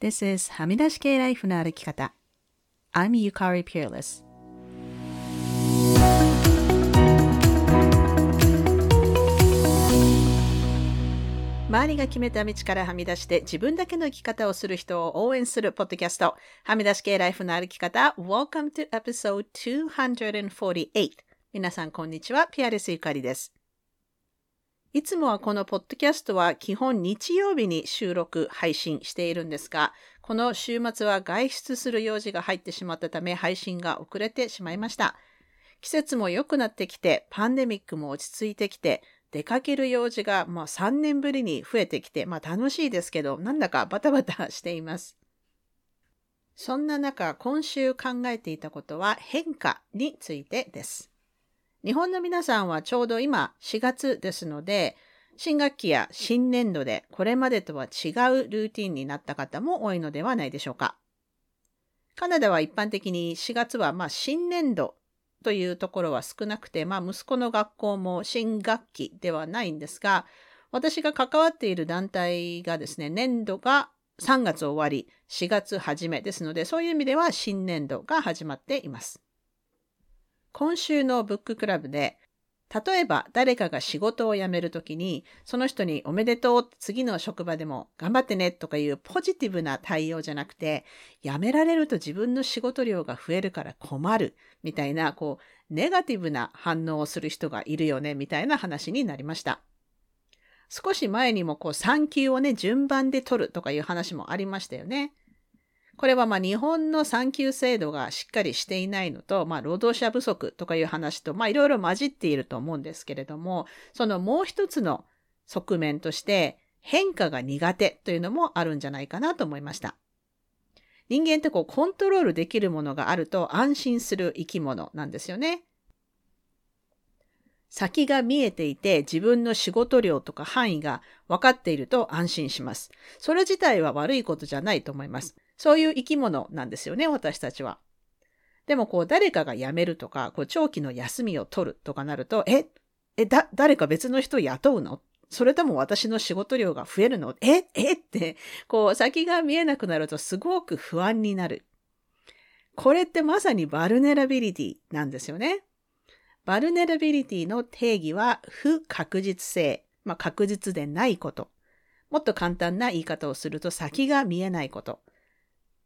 This is はみ出し系ライフの歩き方。I'm Yukari Peerless. 周りが決めた道からはみ出して自分だけの生き方をする人を応援するポッドキャスト。はみ出し系ライフの歩き方。Welcome to episode 248. 皆さんこんにちは。ピアレスゆかりです。いつもはこのポッドキャストは基本日曜日に収録、配信しているんですが、この週末は外出する用事が入ってしまったため配信が遅れてしまいました。季節も良くなってきて、パンデミックも落ち着いてきて、出かける用事がまあ3年ぶりに増えてきて、まあ楽しいですけど、なんだかバタバタしています。そんな中、今週考えていたことは変化についてです。日本の皆さんはちょうど今4月ですので、新学期や新年度でこれまでとは違うルーティンになった方も多いのではないでしょうか。カナダは一般的に4月はまあ新年度というところは少なくて、まあ息子の学校も新学期ではないんですが、私が関わっている団体がですね、年度が3月終わり、4月初めですので、そういう意味では新年度が始まっています。今週のブッククラブで、例えば誰かが仕事を辞めるときに、その人におめでとう、次の職場でも頑張ってねとかいうポジティブな対応じゃなくて、辞められると自分の仕事量が増えるから困るみたいな、こう、ネガティブな反応をする人がいるよねみたいな話になりました。少し前にもこう産休をね、順番で取るとかいう話もありましたよね。これはまあ日本の産休制度がしっかりしていないのと、まあ労働者不足とかいう話と、まあいろいろ混じっていると思うんですけれども、そのもう一つの側面として変化が苦手というのもあるんじゃないかなと思いました。人間ってこうコントロールできるものがあると安心する生き物なんですよね。先が見えていて自分の仕事量とか範囲が分かっていると安心します。それ自体は悪いことじゃないと思います。そういう生き物なんですよね、私たちは。でもこう誰かが辞めるとか、こう長期の休みを取るとかなると、え、え、だ、誰か別の人を雇うの？それとも私の仕事量が増えるの？え、え？って、こう先が見えなくなるとすごく不安になる。これってまさに vulnerability なんですよね。 vulnerability の定義は不確実性、まあ、確実でないこと。もっと簡単な言い方をすると先が見えないこと。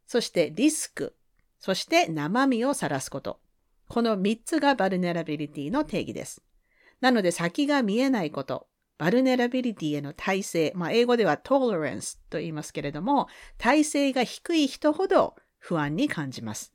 そしてリスク、そして生身を晒すこと。この3つが vulnerability の定義です。なので先が見えないこと、 vulnerability への耐性、まあ、英語ではトー l e r a n と言いますけれども、耐性が低い人ほど不安に感じます。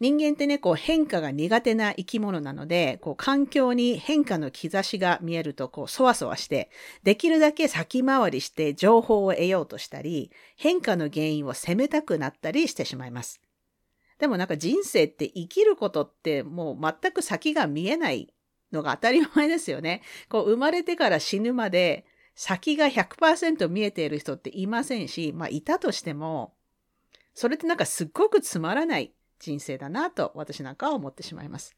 人間ってね、こう変化が苦手な生き物なので、こう環境に変化の兆しが見えると、こうそわそわして、できるだけ先回りして情報を得ようとしたり、変化の原因を責めたくなったりしてしまいます。でもなんか人生って生きることってもう全く先が見えないのが当たり前ですよね。こう生まれてから死ぬまで先が100%見えている人っていませんし、まあいたとしても、それってなんかすっごくつまらない人生だなと私なんかは思ってしまいます。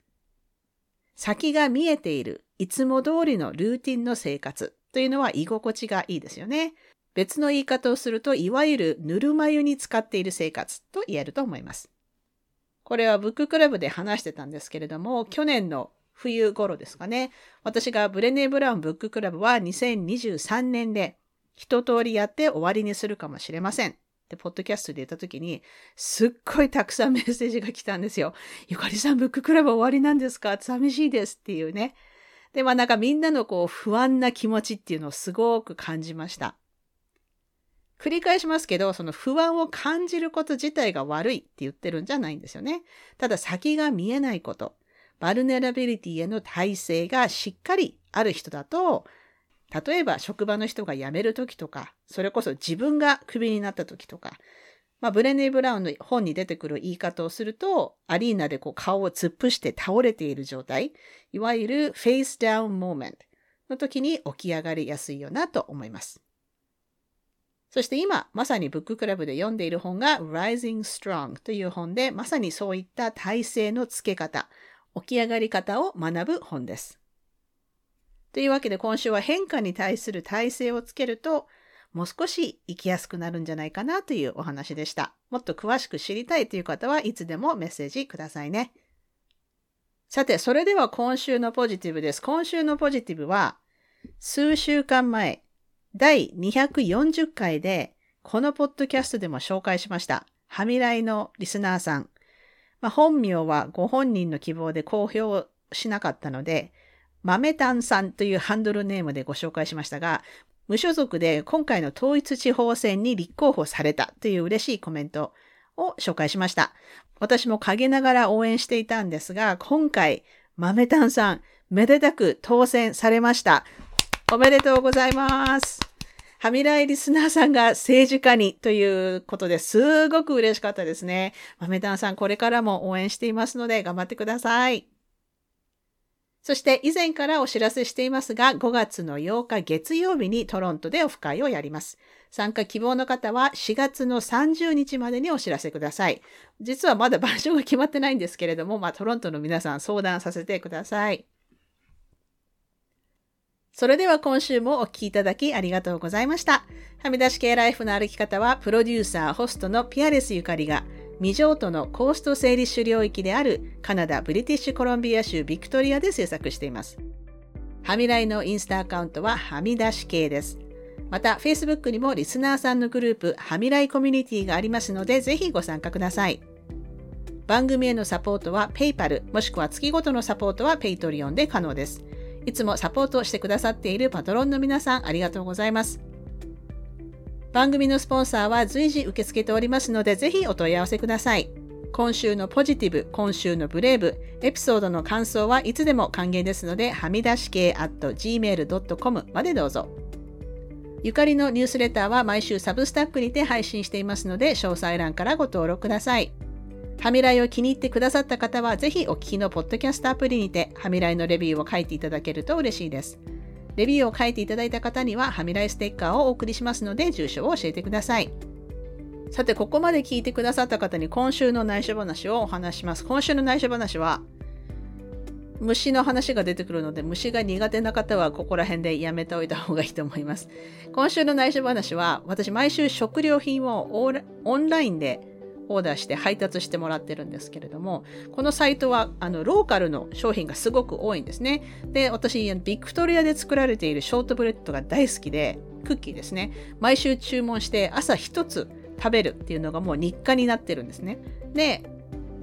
先が見えている、いつも通りのルーティンの生活というのは居心地がいいですよね。別の言い方をすると、いわゆるぬるま湯に使っている生活と言えると思います。これはブッククラブで話してたんですけれども、去年の冬頃ですかね。私がブレネー・ブラウンブッククラブは2023年で一通りやって終わりにするかもしれません。で、ポッドキャストで言った時に、すっごいたくさんメッセージが来たんですよ。ゆかりさん、ブッククラブ終わりなんですか？寂しいですっていうね。で、まあなんかみんなのこう不安な気持ちっていうのをすごく感じました。繰り返しますけど、その不安を感じること自体が悪いって言ってるんじゃないんですよね。ただ先が見えないこと、バルネラビリティへの耐性がしっかりある人だと、例えば職場の人が辞める時とか、それこそ自分がクビになった時とか、まあ、ブレネー・ブラウンの本に出てくる言い方をすると、アリーナでこう顔を突っ伏して倒れている状態、いわゆる face down moment の時に起き上がりやすいよなと思います。そして今、まさにブッククラブで読んでいる本が Rising Strong という本で、まさにそういった耐性のつけ方、起き上がり方を学ぶ本です。というわけで今週は変化に対する耐性をつけると、もう少し生きやすくなるんじゃないかなというお話でした。もっと詳しく知りたいという方はいつでもメッセージくださいね。さて、それでは今週のポジティブです。今週のポジティブは、数週間前、第240回で、このポッドキャストでも紹介しました。はみらいのリスナーさん。まあ、本名はご本人の希望で公表しなかったので、豆炭さんというハンドルネームでご紹介しましたが、無所属で今回の統一地方選に立候補されたという嬉しいコメントを紹介しました。私も陰ながら応援していたんですが、今回、豆炭さん、めでたく当選されました。おめでとうございます。はみらいリスナーさんが政治家にということですごく嬉しかったですね。豆炭さん、これからも応援していますので頑張ってください。そして以前からお知らせしていますが、5月の8日月曜日にトロントでオフ会をやります。参加希望の方は4月の30日までにお知らせください。実はまだ場所が決まってないんですけれども、まあ、トロントの皆さん相談させてください。それでは今週もお聴きいただきありがとうございました。はみ出し系ライフの歩き方は、プロデューサー、ホストのピアレスゆかりが、未譲渡のコースト整理種領域であるカナダ・ブリティッシュコロンビア州ビクトリアで制作しています。はみらいのインスタアカウントははみ出し系です。また、Facebook にもリスナーさんのグループ、はみらいコミュニティがありますので、ぜひご参加ください。番組へのサポートは PayPal、もしくは月ごとのサポートは Patreon で可能です。いつもサポートしてくださっているパトロンの皆さん、ありがとうございます。番組のスポンサーは随時受け付けておりますので、ぜひお問い合わせください。今週のポジティブ、今週のブレイブ、エピソードの感想はいつでも歓迎ですので、はみ出し系 at gmail.com までどうぞ。ゆかりのニュースレターは毎週サブスタックにて配信していますので、詳細欄からご登録ください。はみらいを気に入ってくださった方は、ぜひお聞きのポッドキャストアプリにて、はみらいのレビューを書いていただけると嬉しいです。レビューを書いていただいた方には、はみらいステッカーをお送りしますので、住所を教えてください。さて、ここまで聞いてくださった方に今週の内緒話をお話します。今週の内緒話は、虫の話が出てくるので、虫が苦手な方はここら辺でやめておいた方がいいと思います。今週の内緒話は、私毎週食料品をオンラインでオーダーして配達してもらってるんですけれども、このサイトはあのローカルの商品がすごく多いんですね。で、私、ビクトリアで作られているショートブレッドが大好きで、クッキーですね。毎週注文して朝一つ食べるっていうのがもう日課になってるんですね。で、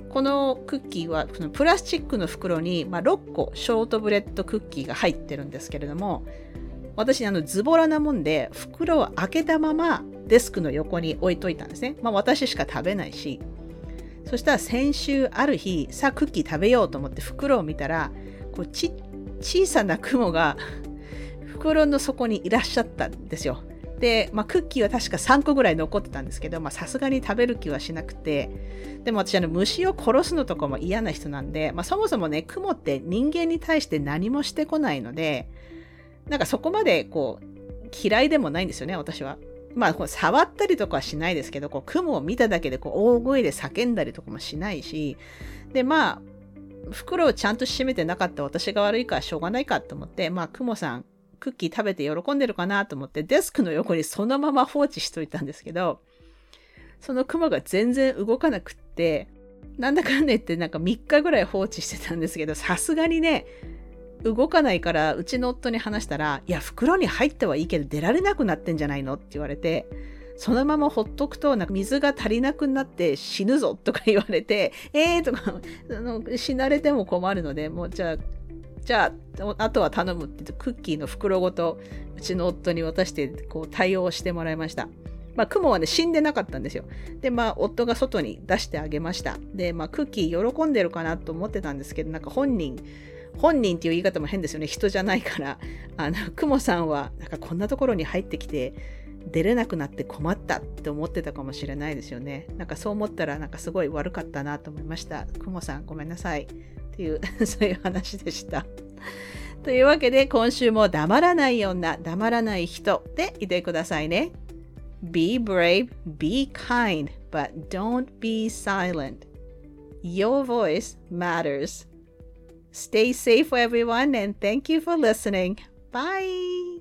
このクッキーはそのプラスチックの袋に、まあ、6個ショートブレッドクッキーが入ってるんですけれども私あのズボラなもんで袋を開けたままデスクの横に置いといたんですね。まあ私しか食べないし。そしたら先週ある日、さあクッキー食べようと思って袋を見たら、こうち小さな雲が 袋の底にいらっしゃったんですよ。で、まあ、クッキーは確か3個ぐらい残ってたんですけど、さすがに食べる気はしなくて、でも私、あの、虫を殺すのとかも嫌な人なんで、まあ、そもそもね、雲って人間に対して何もしてこないので、なんかそこまでこう、嫌いでもないんですよね、私は。まあ、触ったりとかはしないですけど、こう雲を見ただけでこう大声で叫んだりとかもしないし、で、まあ、袋をちゃんと閉めてなかった私が悪いからしょうがないかと思って、まあ、クモさん、クッキー食べて喜んでるかなと思って、デスクの横にそのまま放置しといたんですけど、そのクモが全然動かなくって、なんだかんだ言ってなんか3日ぐらい放置してたんですけど、さすがにね、動かないからうちの夫に話したら、いや、袋に入ってはいいけど出られなくなってんじゃないのって言われて、そのままほっとくと、なんか水が足りなくなって死ぬぞとか言われて、えーとか、の死なれても困るので、もうじゃあ、じゃあ、あとは頼むって言って、クッキーの袋ごとうちの夫に渡して、こう対応してもらいました。まあ、雲はね、死んでなかったんですよ。で、まあ、夫が外に出してあげました。で、まあ、クッキー喜んでるかなと思ってたんですけど、なんか本人、本人っていう言い方も変ですよね。人じゃないから。あの、クモさんは、なんかこんなところに入ってきて、出れなくなって困ったって思ってたかもしれないですよね。なんかそう思ったら、なんかすごい悪かったなと思いました。クモさん、ごめんなさい。っていう、そういう話でした。というわけで、今週も黙らない女、黙らない人でいてくださいね。Be brave, be kind, but don't be silent. Your voice matters. Stay safe, everyone, and thank you for listening. Bye.